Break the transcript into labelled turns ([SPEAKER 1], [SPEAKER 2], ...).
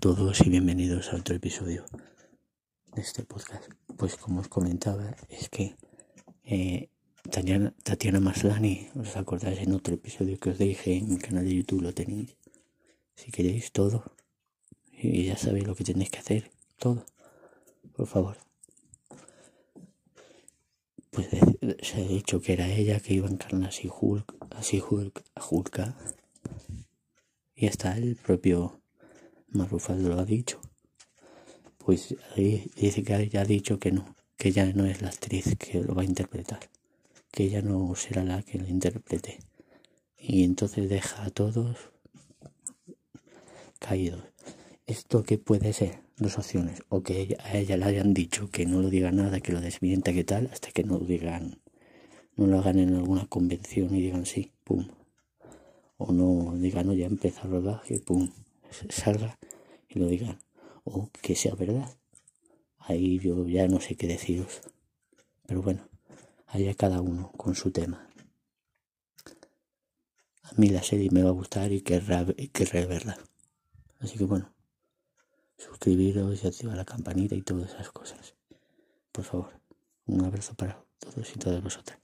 [SPEAKER 1] todos y bienvenidos a otro episodio de este podcast. Pues como os comentaba, es que eh, Tatiana, Maslani, os acordáis en otro episodio que os dije en mi canal de YouTube, lo tenéis. Si queréis todo, y ya sabéis lo que tenéis que hacer, todo, por favor. Pues se ha dicho que era ella que iba a encarnar así Hulk, así Hulk, a Hulka. Y está el propio Marufal lo ha dicho. Pues dice que ella ha dicho que no, que ella no es la actriz que lo va a interpretar, que ella no será la que lo interprete. Y entonces deja a todos caídos. ¿Esto qué puede ser? Dos opciones. O que a ella le hayan dicho que no lo diga nada, que lo desmienta, que tal, hasta que no lo digan, no lo hagan en alguna convención y digan sí, pum. O no digan, no, ya empieza el rodaje, pum, salga y lo digan. O que sea verdad. Ahí yo ya no sé qué deciros. Pero bueno, allá cada uno con su tema. A mí la serie me va a gustar y querré, querré verla. Así que bueno, suscribiros y activar la campanita y todas esas cosas. Por favor, un abrazo para todos y todas vosotras.